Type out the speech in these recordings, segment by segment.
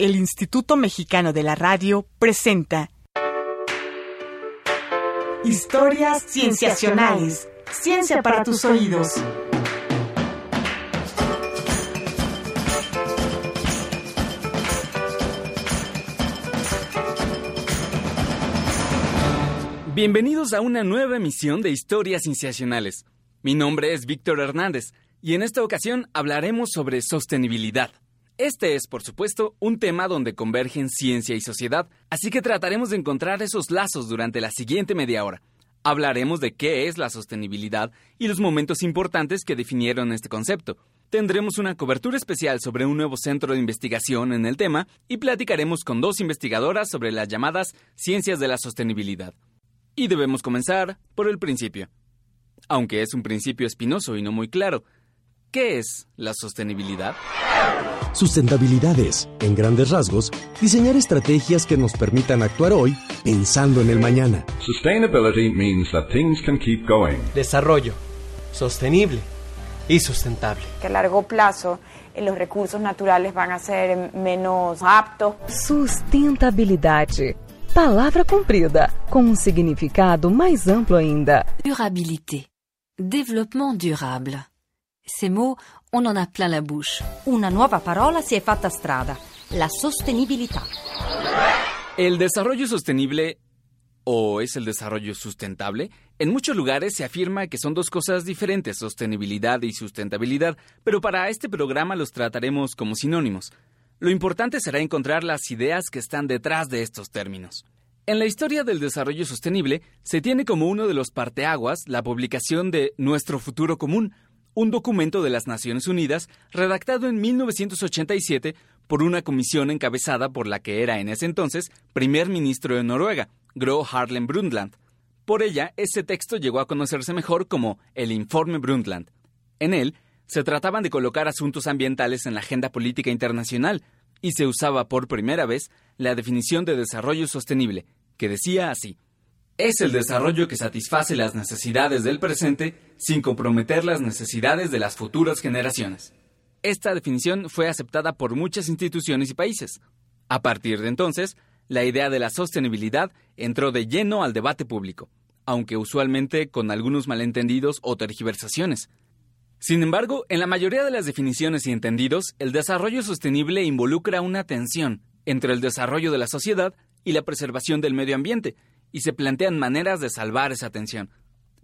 el Instituto Mexicano de la Radio presenta Historias Cienciacionales. Ciencia para tus oídos. Bienvenidos a una nueva emisión de Historias Cienciacionales. Mi nombre es Víctor Hernández y en esta ocasión hablaremos sobre sostenibilidad. Este es, por supuesto, un tema donde convergen ciencia y sociedad, así que trataremos de encontrar esos lazos durante la siguiente media hora. Hablaremos de qué es la sostenibilidad y los momentos importantes que definieron este concepto. Tendremos una cobertura especial sobre un nuevo centro de investigación en el tema y platicaremos con dos investigadoras sobre las llamadas ciencias de la sostenibilidad. Y debemos comenzar por el principio. Aunque es un principio espinoso y no muy claro, ¿qué es la sostenibilidad? Sustentabilidad es, en grandes rasgos, diseñar estrategias que nos permitan actuar hoy pensando en el mañana. Sustainability means that things can keep going. Desarrollo sostenible y sustentable. Que a largo plazo eh, los recursos naturales van a ser menos aptos. Sustentabilidade. Palavra comprida, com um significado mais amplo ainda. Durabilité. Développement durable. On a plein la. Una nuova parola si è fatta strada, la sostenibilità. El desarrollo sostenible o es el desarrollo sustentable, en muchos lugares se afirma que son dos cosas diferentes, sostenibilidad y sustentabilidad, pero para este programa los trataremos como sinónimos. Lo importante será encontrar las ideas que están detrás de estos términos. En la historia del desarrollo sostenible se tiene como uno de los parteaguas la publicación de Nuestro futuro común, un documento de las Naciones Unidas redactado en 1987 por una comisión encabezada por la que era en ese entonces primer ministro de Noruega, Gro Harlem Brundtland. Por ella, ese texto llegó a conocerse mejor como el Informe Brundtland. En él, se trataban de colocar asuntos ambientales en la agenda política internacional y se usaba por primera vez la definición de desarrollo sostenible, que decía así. Es el desarrollo que satisface las necesidades del presente sin comprometer las necesidades de las futuras generaciones. Esta definición fue aceptada por muchas instituciones y países. A partir de entonces, la idea de la sostenibilidad entró de lleno al debate público, aunque usualmente con algunos malentendidos o tergiversaciones. Sin embargo, en la mayoría de las definiciones y entendidos, el desarrollo sostenible involucra una tensión entre el desarrollo de la sociedad y la preservación del medio ambiente, y se plantean maneras de salvar esa tensión.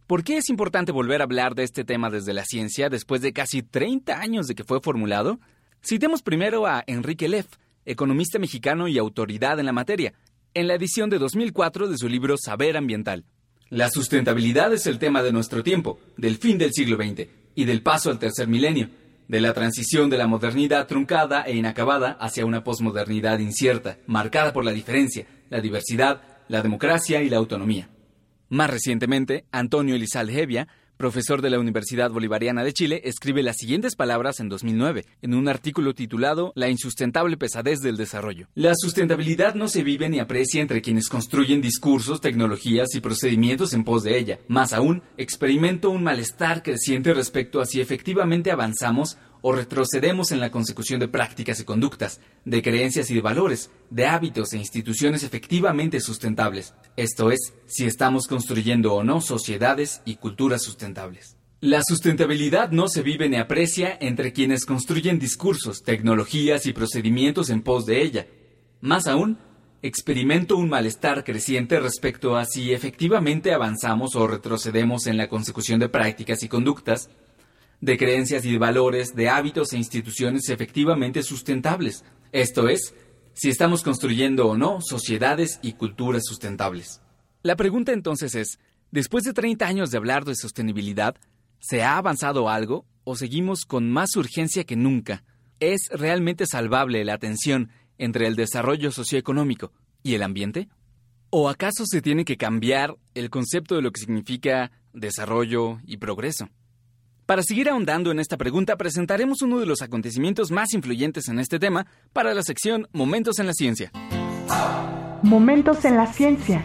¿Por qué es importante volver a hablar de este tema desde la ciencia después de casi 30 años de que fue formulado? Citemos primero a Enrique Leff, economista mexicano y autoridad en la materia, en la edición de 2004 de su libro Saber Ambiental. La sustentabilidad es el tema de nuestro tiempo, del fin del siglo XX y del paso al tercer milenio, de la transición de la modernidad truncada e inacabada hacia una posmodernidad incierta, marcada por la diferencia, la diversidad, la democracia y la autonomía. Más recientemente, Antonio Elizalde Hevia, profesor de la Universidad Bolivariana de Chile, escribe las siguientes palabras en 2009, en un artículo titulado La insustentable pesadez del desarrollo. La sustentabilidad no se vive ni aprecia entre quienes construyen discursos, tecnologías y procedimientos en pos de ella. Más aún, experimento un malestar creciente respecto a si efectivamente avanzamos o retrocedemos en la consecución de prácticas y conductas, de creencias y de valores, de hábitos e instituciones efectivamente sustentables. Esto es, si estamos construyendo o no sociedades y culturas sustentables. La sustentabilidad no se vive ni aprecia entre quienes construyen discursos, tecnologías y procedimientos en pos de ella. Más aún, experimento un malestar creciente respecto a si efectivamente avanzamos o retrocedemos en la consecución de prácticas y conductas, de creencias y de valores, de hábitos e instituciones efectivamente sustentables. Esto es, si estamos construyendo o no sociedades y culturas sustentables. La pregunta entonces es, después de 30 años de hablar de sostenibilidad, ¿se ha avanzado algo o seguimos con más urgencia que nunca? ¿Es realmente salvable la tensión entre el desarrollo socioeconómico y el ambiente? ¿O acaso se tiene que cambiar el concepto de lo que significa desarrollo y progreso? Para seguir ahondando en esta pregunta, presentaremos uno de los acontecimientos más influyentes en este tema para la sección Momentos en la Ciencia. Momentos en la Ciencia.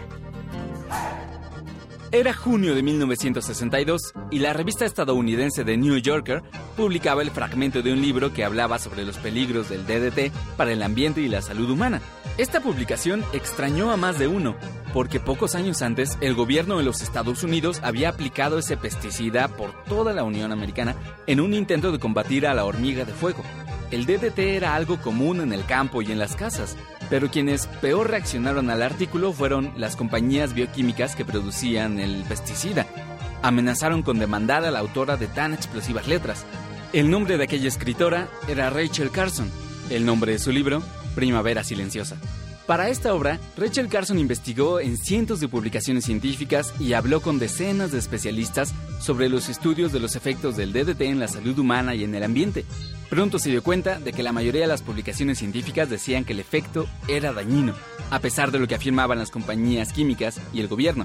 Era junio de 1962 y la revista estadounidense The New Yorker publicaba el fragmento de un libro que hablaba sobre los peligros del DDT para el ambiente y la salud humana. Esta publicación extrañó a más de uno, porque pocos años antes el gobierno de los Estados Unidos había aplicado ese pesticida por toda la Unión Americana en un intento de combatir a la hormiga de fuego. El DDT era algo común en el campo y en las casas, pero quienes peor reaccionaron al artículo fueron las compañías bioquímicas que producían el pesticida. Amenazaron con demandar a la autora de tan explosivas letras. El nombre de aquella escritora era Rachel Carson. El nombre de su libro, Primavera Silenciosa. Para esta obra, Rachel Carson investigó en cientos de publicaciones científicas y habló con decenas de especialistas sobre los estudios de los efectos del DDT en la salud humana y en el ambiente. Pronto se dio cuenta de que la mayoría de las publicaciones científicas decían que el efecto era dañino, a pesar de lo que afirmaban las compañías químicas y el gobierno.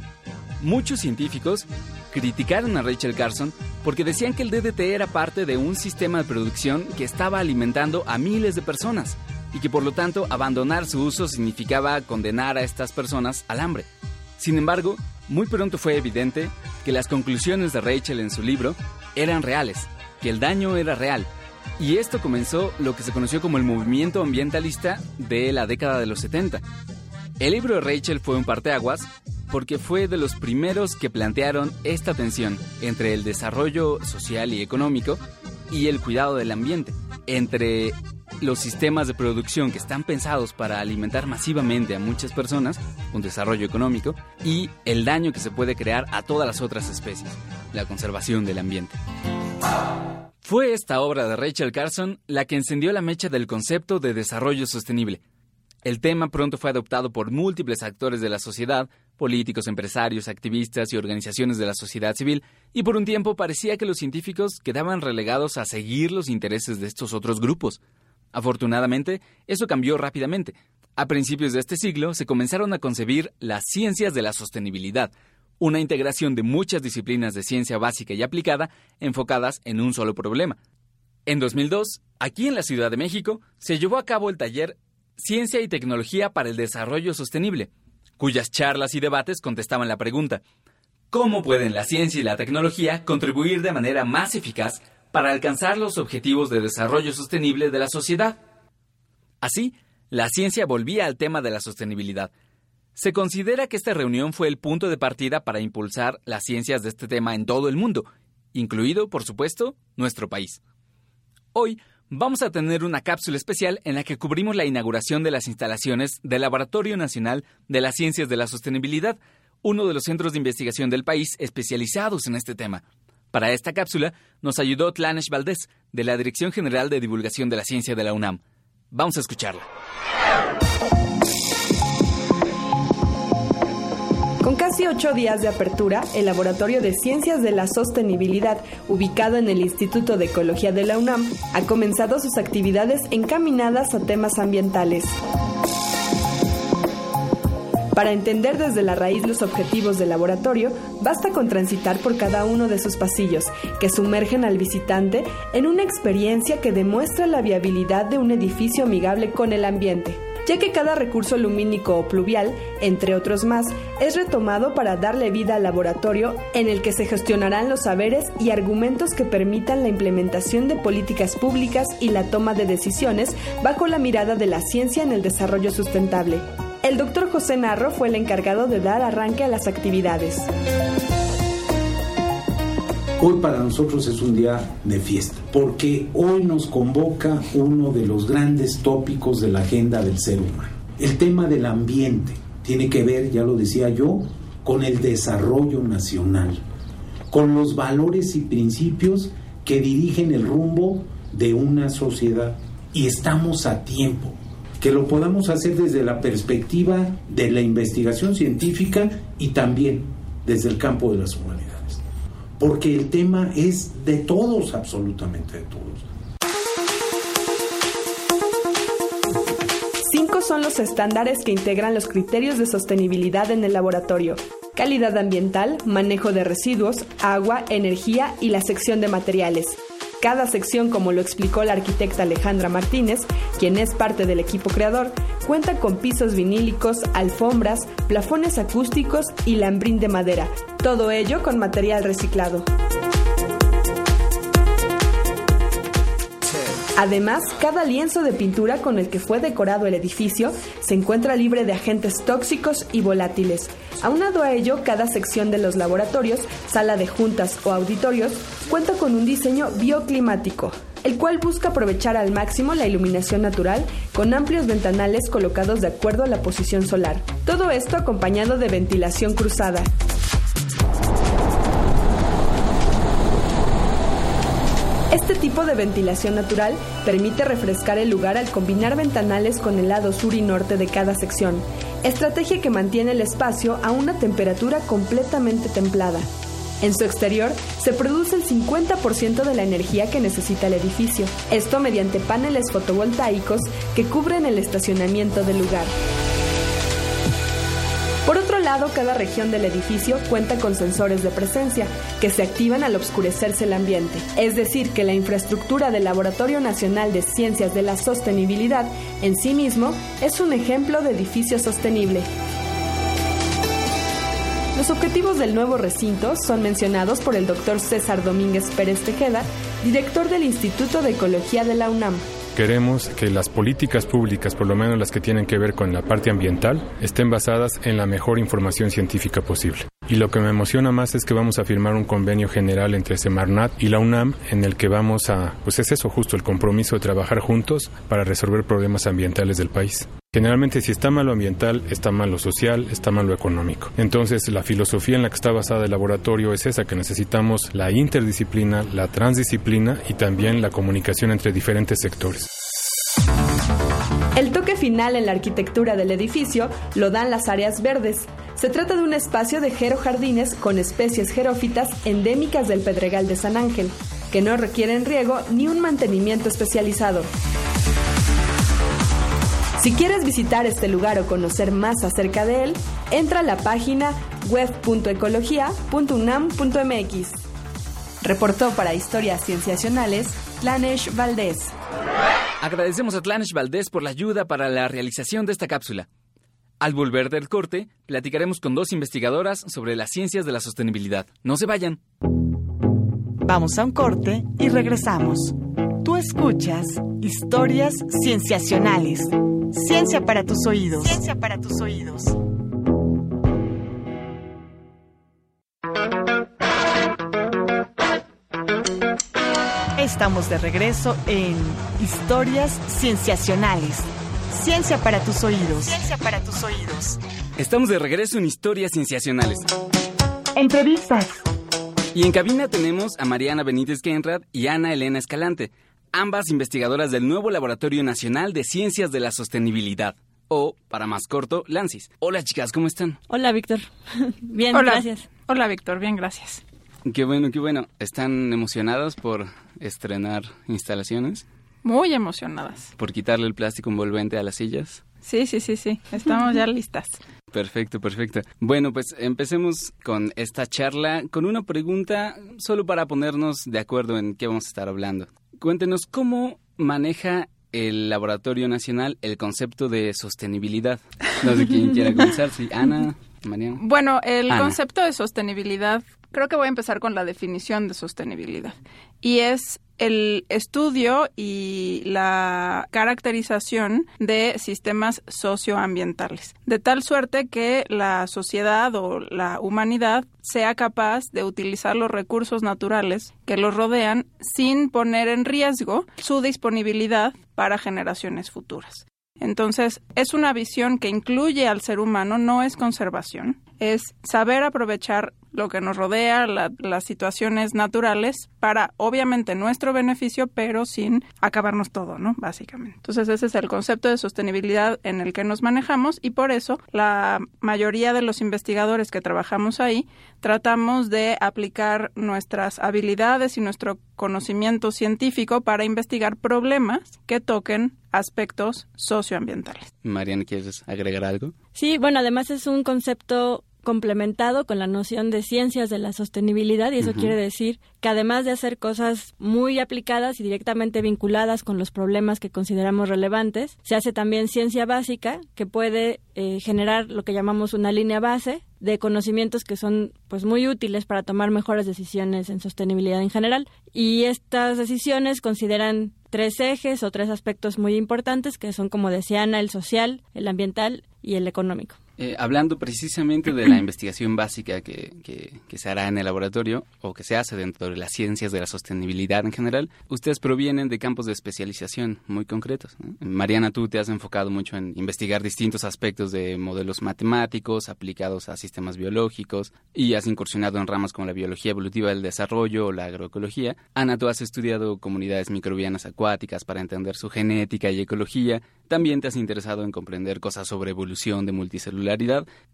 Muchos científicos criticaron a Rachel Carson porque decían que el DDT era parte de un sistema de producción que estaba alimentando a miles de personas y que por lo tanto abandonar su uso significaba condenar a estas personas al hambre. Sin embargo, muy pronto fue evidente que las conclusiones de Rachel en su libro eran reales, que el daño era real, y esto comenzó lo que se conoció como el movimiento ambientalista de la década de los 70. El libro de Rachel fue un parteaguas porque fue de los primeros que plantearon esta tensión entre el desarrollo social y económico y el cuidado del ambiente, entre los sistemas de producción que están pensados para alimentar masivamente a muchas personas, un desarrollo económico, y el daño que se puede crear a todas las otras especies, la conservación del ambiente. Fue esta obra de Rachel Carson la que encendió la mecha del concepto de desarrollo sostenible. El tema pronto fue adoptado por múltiples actores de la sociedad, políticos, empresarios, activistas y organizaciones de la sociedad civil, y por un tiempo parecía que los científicos quedaban relegados a seguir los intereses de estos otros grupos. Afortunadamente, eso cambió rápidamente. A principios de este siglo se comenzaron a concebir las ciencias de la sostenibilidad, una integración de muchas disciplinas de ciencia básica y aplicada enfocadas en un solo problema. En 2002, aquí en la Ciudad de México, se llevó a cabo el taller Ciencia y Tecnología para el Desarrollo Sostenible, cuyas charlas y debates contestaban la pregunta, ¿cómo pueden la ciencia y la tecnología contribuir de manera más eficaz para alcanzar los objetivos de desarrollo sostenible de la sociedad. Así, la ciencia volvía al tema de la sostenibilidad. Se considera que esta reunión fue el punto de partida para impulsar las ciencias de este tema en todo el mundo, incluido, por supuesto, nuestro país. Hoy vamos a tener una cápsula especial en la que cubrimos la inauguración de las instalaciones del Laboratorio Nacional de las Ciencias de la Sostenibilidad, uno de los centros de investigación del país especializados en este tema. Para esta cápsula nos ayudó Tlanesh Valdés, de la Dirección General de Divulgación de la Ciencia de la UNAM. Vamos a escucharla. Casi ocho días de apertura, el Laboratorio de Ciencias de la Sostenibilidad, ubicado en el Instituto de Ecología de la UNAM, ha comenzado sus actividades encaminadas a temas ambientales. Para entender desde la raíz los objetivos del laboratorio, basta con transitar por cada uno de sus pasillos, que sumergen al visitante en una experiencia que demuestra la viabilidad de un edificio amigable con el ambiente ya que cada recurso lumínico o pluvial, entre otros más, es retomado para darle vida al laboratorio en el que se gestionarán los saberes y argumentos que permitan la implementación de políticas públicas y la toma de decisiones bajo la mirada de la ciencia en el desarrollo sustentable. El doctor José Narro fue el encargado de dar arranque a las actividades. Hoy para nosotros es un día de fiesta, porque hoy nos convoca uno de los grandes tópicos de la agenda del ser humano. El tema del ambiente tiene que ver, ya lo decía yo, con el desarrollo nacional, con los valores y principios que dirigen el rumbo de una sociedad. Y estamos a tiempo que lo podamos hacer desde la perspectiva de la investigación científica y también desde el campo de las humanidades. Porque el tema es de todos, absolutamente de todos. Cinco son los estándares que integran los criterios de sostenibilidad en el laboratorio. Calidad ambiental, manejo de residuos, agua, energía y la sección de materiales. Cada sección, como lo explicó la arquitecta Alejandra Martínez, quien es parte del equipo creador, cuenta con pisos vinílicos, alfombras, plafones acústicos y lambrín de madera, todo ello con material reciclado. Además, cada lienzo de pintura con el que fue decorado el edificio se encuentra libre de agentes tóxicos y volátiles. Aunado a ello, cada sección de los laboratorios, sala de juntas o auditorios, cuenta con un diseño bioclimático, el cual busca aprovechar al máximo la iluminación natural con amplios ventanales colocados de acuerdo a la posición solar. Todo esto acompañado de ventilación cruzada. Ventilación natural permite refrescar el lugar al combinar ventanales con el lado sur y norte de cada sección, estrategia que mantiene el espacio a una temperatura completamente templada. En su exterior se produce el 50% de la energía que necesita el edificio, esto mediante paneles fotovoltaicos que cubren el estacionamiento del lugar. Cada región del edificio cuenta con sensores de presencia que se activan al oscurecerse el ambiente. Es decir, que la infraestructura del Laboratorio Nacional de Ciencias de la Sostenibilidad en sí mismo es un ejemplo de edificio sostenible. Los objetivos del nuevo recinto son mencionados por el doctor César Domínguez Pérez Tejeda, director del Instituto de Ecología de la UNAM. Queremos que las políticas públicas, por lo menos las que tienen que ver con la parte ambiental, estén basadas en la mejor información científica posible. Y lo que me emociona más es que vamos a firmar un convenio general entre Semarnat y la UNAM en el que vamos a, pues es eso justo, el compromiso de trabajar juntos para resolver problemas ambientales del país. Generalmente si está mal lo ambiental, está mal lo social, está mal lo económico. Entonces la filosofía en la que está basada el laboratorio es esa, que necesitamos la interdisciplina, la transdisciplina y también la comunicación entre diferentes sectores. El toque final en la arquitectura del edificio lo dan las áreas verdes. Se trata de un espacio de jardines con especies jerófitas endémicas del Pedregal de San Ángel, que no requieren riego ni un mantenimiento especializado. Si quieres visitar este lugar o conocer más acerca de él, entra a la página web.ecología.unam.mx. Reportó para Historias Cienciacionales Tlanesh Valdés. Agradecemos a Tlanesh Valdés por la ayuda para la realización de esta cápsula. Al volver del corte, platicaremos con dos investigadoras sobre las ciencias de la sostenibilidad. No se vayan. Vamos a un corte y regresamos. Tú escuchas Historias Cienciacionales. Ciencia para tus oídos. Ciencia para tus oídos. Estamos de regreso en Historias Cienciacionales. Ciencia para tus oídos. Ciencia para tus oídos. Estamos de regreso en Historias Cienciacionales. Entrevistas. Y en cabina tenemos a Mariana Benítez Genrad y Ana Elena Escalante ambas investigadoras del nuevo Laboratorio Nacional de Ciencias de la Sostenibilidad, o, para más corto, LANCIS. Hola chicas, ¿cómo están? Hola Víctor. bien, Hola. gracias. Hola Víctor, bien, gracias. Qué bueno, qué bueno. ¿Están emocionadas por estrenar instalaciones? Muy emocionadas. ¿Por quitarle el plástico envolvente a las sillas? Sí, sí, sí, sí. Estamos ya listas. Perfecto, perfecto. Bueno, pues empecemos con esta charla con una pregunta solo para ponernos de acuerdo en qué vamos a estar hablando. Cuéntenos cómo maneja el Laboratorio Nacional el concepto de sostenibilidad. No sé quién quiere comenzar, si Ana, Mariana. Bueno, el Ana. concepto de sostenibilidad, creo que voy a empezar con la definición de sostenibilidad. Y es el estudio y la caracterización de sistemas socioambientales, de tal suerte que la sociedad o la humanidad sea capaz de utilizar los recursos naturales que los rodean sin poner en riesgo su disponibilidad para generaciones futuras. Entonces, es una visión que incluye al ser humano, no es conservación, es saber aprovechar lo que nos rodea, la- las situaciones naturales, para obviamente nuestro beneficio, pero sin acabarnos todo, ¿no? Básicamente. Entonces, ese es el concepto de sostenibilidad en el que nos manejamos y por eso la mayoría de los investigadores que trabajamos ahí tratamos de aplicar nuestras habilidades y nuestro conocimiento científico para investigar problemas que toquen aspectos socioambientales. Mariana, ¿quieres agregar algo? Sí, bueno, además es un concepto complementado con la noción de ciencias de la sostenibilidad y eso quiere decir que además de hacer cosas muy aplicadas y directamente vinculadas con los problemas que consideramos relevantes, se hace también ciencia básica que puede eh, generar lo que llamamos una línea base de conocimientos que son pues muy útiles para tomar mejores decisiones en sostenibilidad en general y estas decisiones consideran tres ejes o tres aspectos muy importantes que son, como decía Ana, el social, el ambiental y el económico. Eh, hablando precisamente de la investigación básica que, que, se hará en el laboratorio o que se hace dentro de las ciencias de la sostenibilidad en general, ustedes provienen de campos de especialización muy concretos. Mariana, tú te has enfocado mucho en investigar distintos aspectos de modelos matemáticos aplicados a sistemas biológicos y has incursionado en ramas como la biología evolutiva del desarrollo o la agroecología. Ana, tú has estudiado comunidades microbianas acuáticas para entender su genética y ecología. También te has interesado en comprender cosas sobre evolución de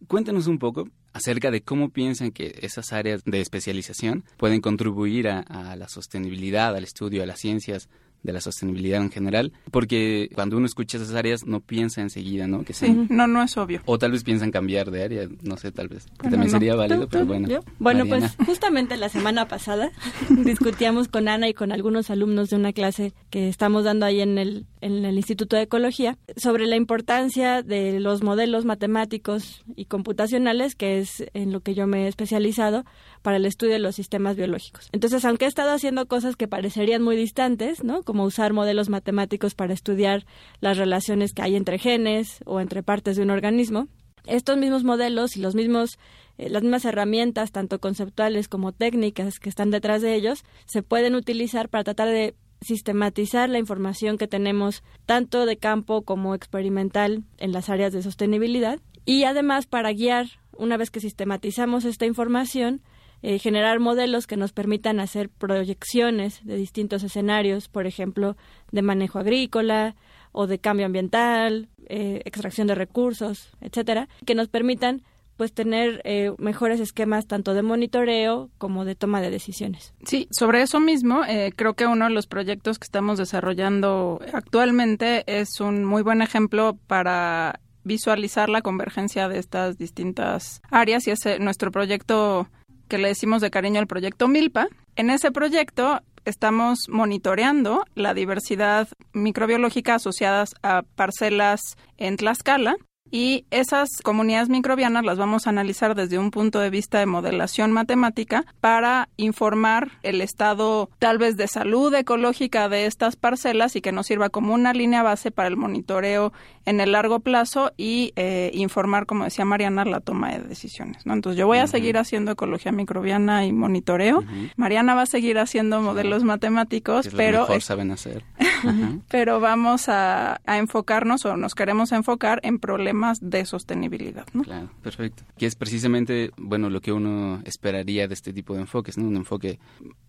Cuéntanos un poco acerca de cómo piensan que esas áreas de especialización pueden contribuir a, a la sostenibilidad, al estudio de las ciencias de la sostenibilidad en general, porque cuando uno escucha esas áreas no piensa enseguida, ¿no? Que sí, no, no es obvio. O tal vez piensan cambiar de área, no sé, tal vez, que también sería válido, pero bueno. Bueno, pues justamente la semana pasada discutíamos con Ana y con algunos alumnos de una clase que estamos dando ahí en el, en el Instituto de Ecología sobre la importancia de los modelos matemáticos y computacionales, que es en lo que yo me he especializado, para el estudio de los sistemas biológicos. Entonces, aunque he estado haciendo cosas que parecerían muy distantes, ¿no? Como usar modelos matemáticos para estudiar las relaciones que hay entre genes o entre partes de un organismo, estos mismos modelos y los mismos eh, las mismas herramientas, tanto conceptuales como técnicas que están detrás de ellos, se pueden utilizar para tratar de sistematizar la información que tenemos tanto de campo como experimental en las áreas de sostenibilidad y además para guiar, una vez que sistematizamos esta información, eh, generar modelos que nos permitan hacer proyecciones de distintos escenarios, por ejemplo, de manejo agrícola o de cambio ambiental, eh, extracción de recursos, etcétera, que nos permitan pues tener eh, mejores esquemas tanto de monitoreo como de toma de decisiones. Sí, sobre eso mismo, creo que uno de los proyectos que estamos desarrollando actualmente es un muy buen ejemplo para visualizar la convergencia de estas distintas áreas y es nuestro proyecto que le decimos de cariño el proyecto Milpa. En ese proyecto estamos monitoreando la diversidad microbiológica asociadas a parcelas en Tlaxcala y esas comunidades microbianas las vamos a analizar desde un punto de vista de modelación matemática para informar el estado tal vez de salud ecológica de estas parcelas y que nos sirva como una línea base para el monitoreo en el largo plazo y eh, informar, como decía Mariana, la toma de decisiones. ¿no? Entonces yo voy a seguir haciendo ecología microbiana y monitoreo. Mariana va a seguir haciendo modelos matemáticos, pero... Mejor saben hacer. pero vamos a, a enfocarnos o nos queremos enfocar en problemas de sostenibilidad. ¿no? Claro, perfecto. Que es precisamente, bueno, lo que uno esperaría de este tipo de enfoques, ¿no? Un enfoque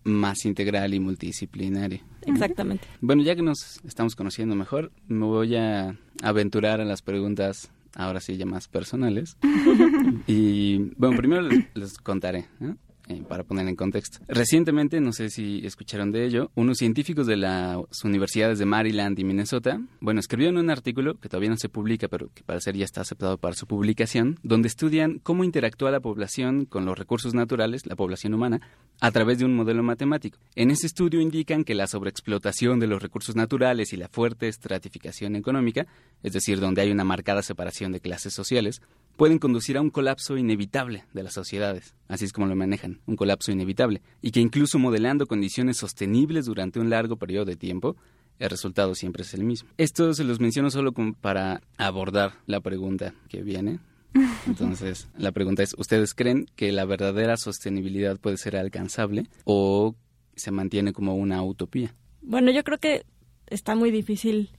más integral y multidisciplinario. Exactamente. Bueno, ya que nos estamos conociendo mejor, me voy a aventurar a las preguntas ahora sí ya más personales. y bueno, primero les, contaré. ¿no? Eh, para poner en contexto. Recientemente, no sé si escucharon de ello, unos científicos de las universidades de Maryland y Minnesota, bueno, escribieron un artículo que todavía no se publica, pero que parece ya está aceptado para su publicación, donde estudian cómo interactúa la población con los recursos naturales, la población humana, a través de un modelo matemático. En ese estudio indican que la sobreexplotación de los recursos naturales y la fuerte estratificación económica, es decir, donde hay una marcada separación de clases sociales, pueden conducir a un colapso inevitable de las sociedades. Así es como lo manejan, un colapso inevitable. Y que incluso modelando condiciones sostenibles durante un largo periodo de tiempo, el resultado siempre es el mismo. Esto se los menciono solo como para abordar la pregunta que viene. Entonces, la pregunta es, ¿ustedes creen que la verdadera sostenibilidad puede ser alcanzable o se mantiene como una utopía? Bueno, yo creo que está muy difícil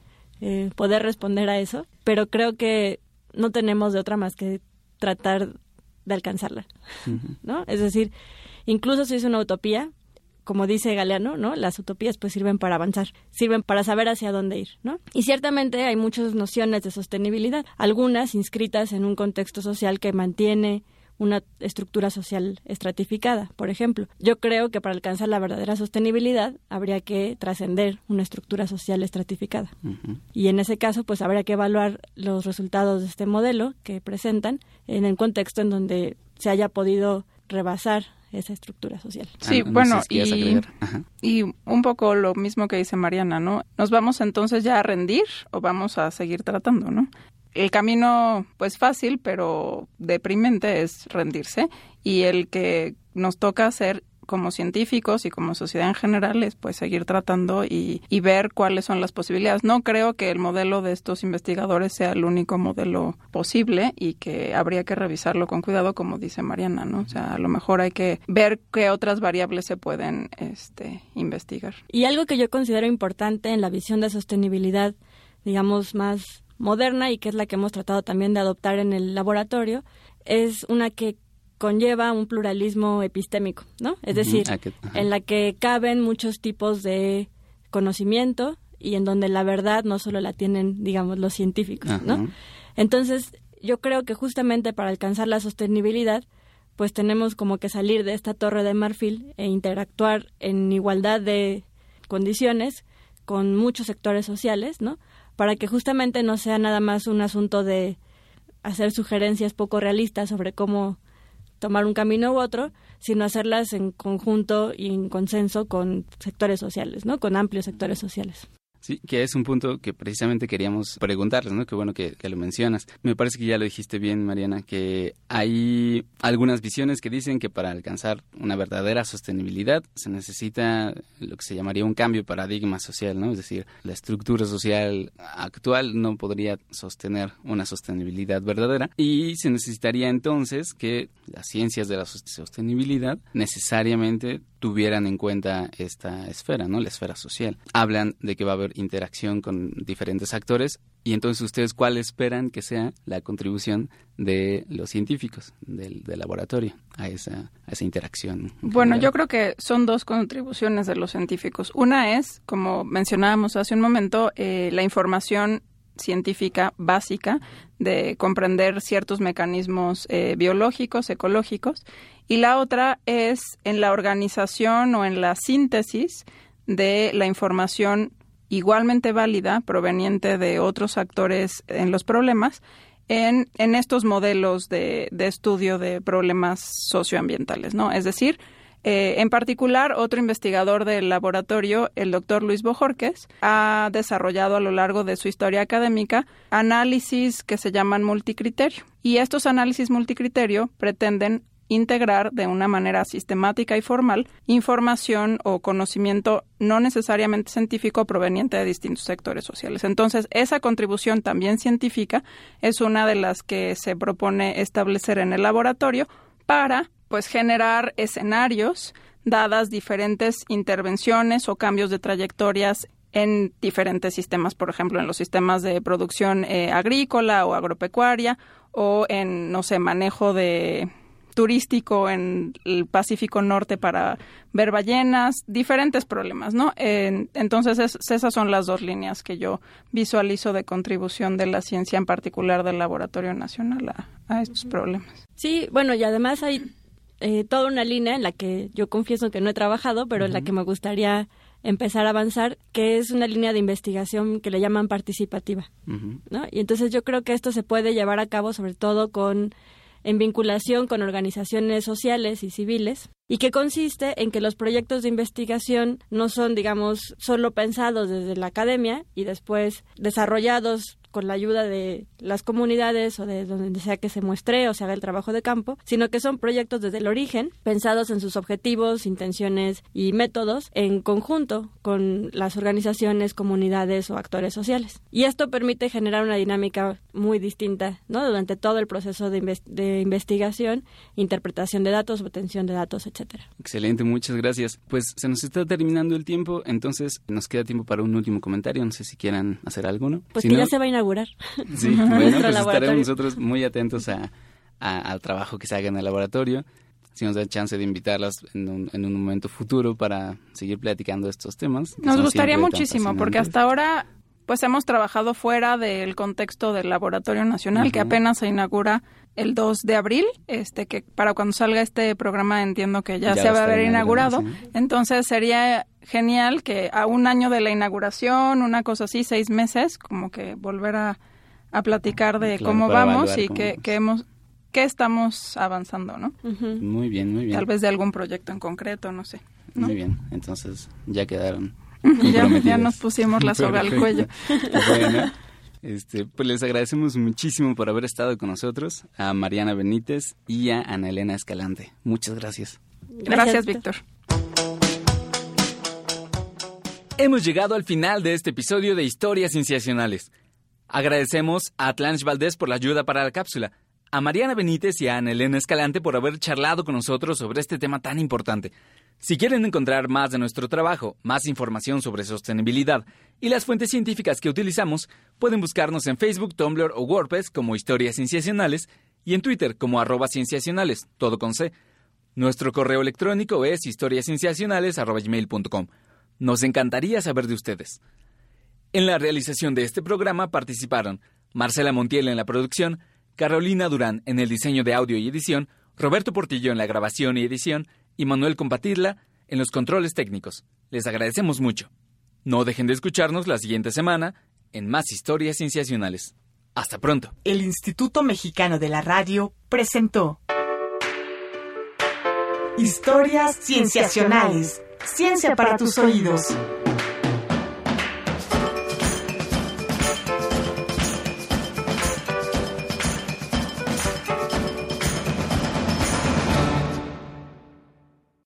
eh, poder responder a eso, pero creo que no tenemos de otra más que tratar de alcanzarla, ¿no? Es decir, incluso si es una utopía, como dice Galeano, ¿no? Las utopías pues sirven para avanzar, sirven para saber hacia dónde ir, ¿no? Y ciertamente hay muchas nociones de sostenibilidad, algunas inscritas en un contexto social que mantiene una estructura social estratificada, por ejemplo. Yo creo que para alcanzar la verdadera sostenibilidad habría que trascender una estructura social estratificada. Y en ese caso, pues habría que evaluar los resultados de este modelo que presentan en el contexto en donde se haya podido rebasar esa estructura social. Sí, ah, bueno, y, y, un poco lo mismo que dice Mariana, ¿no? ¿Nos vamos entonces ya a rendir o vamos a seguir tratando, ¿no? El camino, pues fácil, pero deprimente es rendirse y el que nos toca hacer como científicos y como sociedad en general es pues seguir tratando y, y, ver cuáles son las posibilidades. No creo que el modelo de estos investigadores sea el único modelo posible y que habría que revisarlo con cuidado, como dice Mariana, ¿no? O sea, a lo mejor hay que ver qué otras variables se pueden este, investigar. Y algo que yo considero importante en la visión de sostenibilidad, digamos, más moderna y que es la que hemos tratado también de adoptar en el laboratorio, es una que conlleva un pluralismo epistémico, ¿no? Es decir, ah, en la que caben muchos tipos de conocimiento y en donde la verdad no solo la tienen, digamos, los científicos, ¿no? Entonces, yo creo que justamente para alcanzar la sostenibilidad, pues tenemos como que salir de esta torre de marfil e interactuar en igualdad de condiciones con muchos sectores sociales, ¿no? Para que justamente no sea nada más un asunto de hacer sugerencias poco realistas sobre cómo tomar un camino u otro, sino hacerlas en conjunto y en consenso con sectores sociales, ¿no? Con amplios sectores sociales. Sí, que es un punto que precisamente queríamos preguntarles, ¿no? Qué bueno que, lo mencionas. Me parece que ya lo dijiste bien, Mariana, que hay algunas visiones que dicen que para alcanzar una verdadera sostenibilidad se necesita lo que se llamaría un cambio de paradigma social, ¿no? Es decir, la estructura social actual no podría sostener una sostenibilidad verdadera y se necesitaría entonces que las ciencias de la sostenibilidad necesariamente tuvieran en cuenta esta esfera, ¿no? La esfera social. Hablan de que va a haber interacción con diferentes actores y entonces ustedes cuál esperan que sea la contribución de los científicos del, laboratorio a esa, a esa interacción. Bueno, yo creo que son dos contribuciones de los científicos. Una es, como mencionábamos hace un momento, eh, la información científica básica de comprender ciertos mecanismos eh, biológicos, ecológicos, y la otra es en la organización o en la síntesis de la información igualmente válida proveniente de otros actores en los problemas en, en estos modelos de, de, estudio de problemas socioambientales, ¿no? Es decir, eh, en particular, otro investigador del laboratorio, el doctor Luis Bojorques, ha desarrollado a lo largo de su historia académica análisis que se llaman multicriterio. Y estos análisis multicriterio pretenden integrar de una manera sistemática y formal información o conocimiento no necesariamente científico proveniente de distintos sectores sociales. Entonces, esa contribución también científica es una de las que se propone establecer en el laboratorio para pues generar escenarios dadas diferentes intervenciones o cambios de trayectorias en diferentes sistemas, por ejemplo, en los sistemas de producción eh, agrícola o agropecuaria o en, no sé, manejo de turístico en el Pacífico Norte para ver ballenas, diferentes problemas, ¿no? entonces, esas son las dos líneas que yo visualizo de contribución de la ciencia, en particular del Laboratorio Nacional, a, estos problemas. Sí, bueno, y además hay eh, toda una línea en la que yo confieso que no he trabajado, pero en la que me gustaría empezar a avanzar, que es una línea de investigación que le llaman participativa, ¿no? Y entonces yo creo que esto se puede llevar a cabo sobre todo con en vinculación con organizaciones sociales y civiles y que consiste en que los proyectos de investigación no son, digamos, solo pensados desde la academia y después desarrollados con la ayuda de las comunidades o de donde sea que se muestre o se haga el trabajo de campo, sino que son proyectos desde el origen, pensados en sus objetivos, intenciones y métodos en conjunto con las organizaciones, comunidades o actores sociales. Y esto permite generar una dinámica muy distinta ¿no? durante todo el proceso de, de investigación, interpretación de datos, obtención de datos, etcétera. Excelente, muchas gracias. Pues se nos está terminando el tiempo, entonces nos queda tiempo para un último comentario. No sé si quieran hacer alguno. Pues que ya se va a inaugurar Sí, bueno, pues estaremos nosotros muy atentos a, al trabajo que se haga en el laboratorio. Si nos da chance de invitarlas en un, en un momento futuro para seguir platicando estos temas. Nos gustaría muchísimo, porque hasta ahora pues hemos trabajado fuera del contexto del Laboratorio Nacional, que apenas se inaugura el 2 de abril, este que para cuando salga este programa entiendo que ya, se va a haber inaugurado. Entonces sería genial que a un año de la inauguración, una cosa así, seis meses, como que volver a, a platicar de cómo vamos y que, hemos qué estamos avanzando, ¿no? Muy bien, muy bien. Tal vez de algún proyecto en concreto, no sé. Muy bien, entonces ya quedaron. ya, ya nos pusimos la soga al cuello. bueno, este, pues les agradecemos muchísimo por haber estado con nosotros, a Mariana Benítez y a Ana Elena Escalante. Muchas gracias. Gracias, Víctor. Hemos llegado al final de este episodio de Historias Cienciacionales. Agradecemos a Atlanch Valdés por la ayuda para la cápsula, a Mariana Benítez y a Ana Elena Escalante por haber charlado con nosotros sobre este tema tan importante. Si quieren encontrar más de nuestro trabajo, más información sobre sostenibilidad y las fuentes científicas que utilizamos, pueden buscarnos en Facebook, Tumblr o WordPress como Historias Cienciacionales y en Twitter como arroba cienciacionales, todo con C. Nuestro correo electrónico es historiascienciacionales.com. Nos encantaría saber de ustedes. En la realización de este programa participaron Marcela Montiel en la producción, Carolina Durán en el diseño de audio y edición, Roberto Portillo en la grabación y edición y Manuel Compatidla en los controles técnicos. Les agradecemos mucho. No dejen de escucharnos la siguiente semana en más historias cienciacionales. Hasta pronto. El Instituto Mexicano de la Radio presentó Historias Cienciacionales. Ciencia para tus oídos.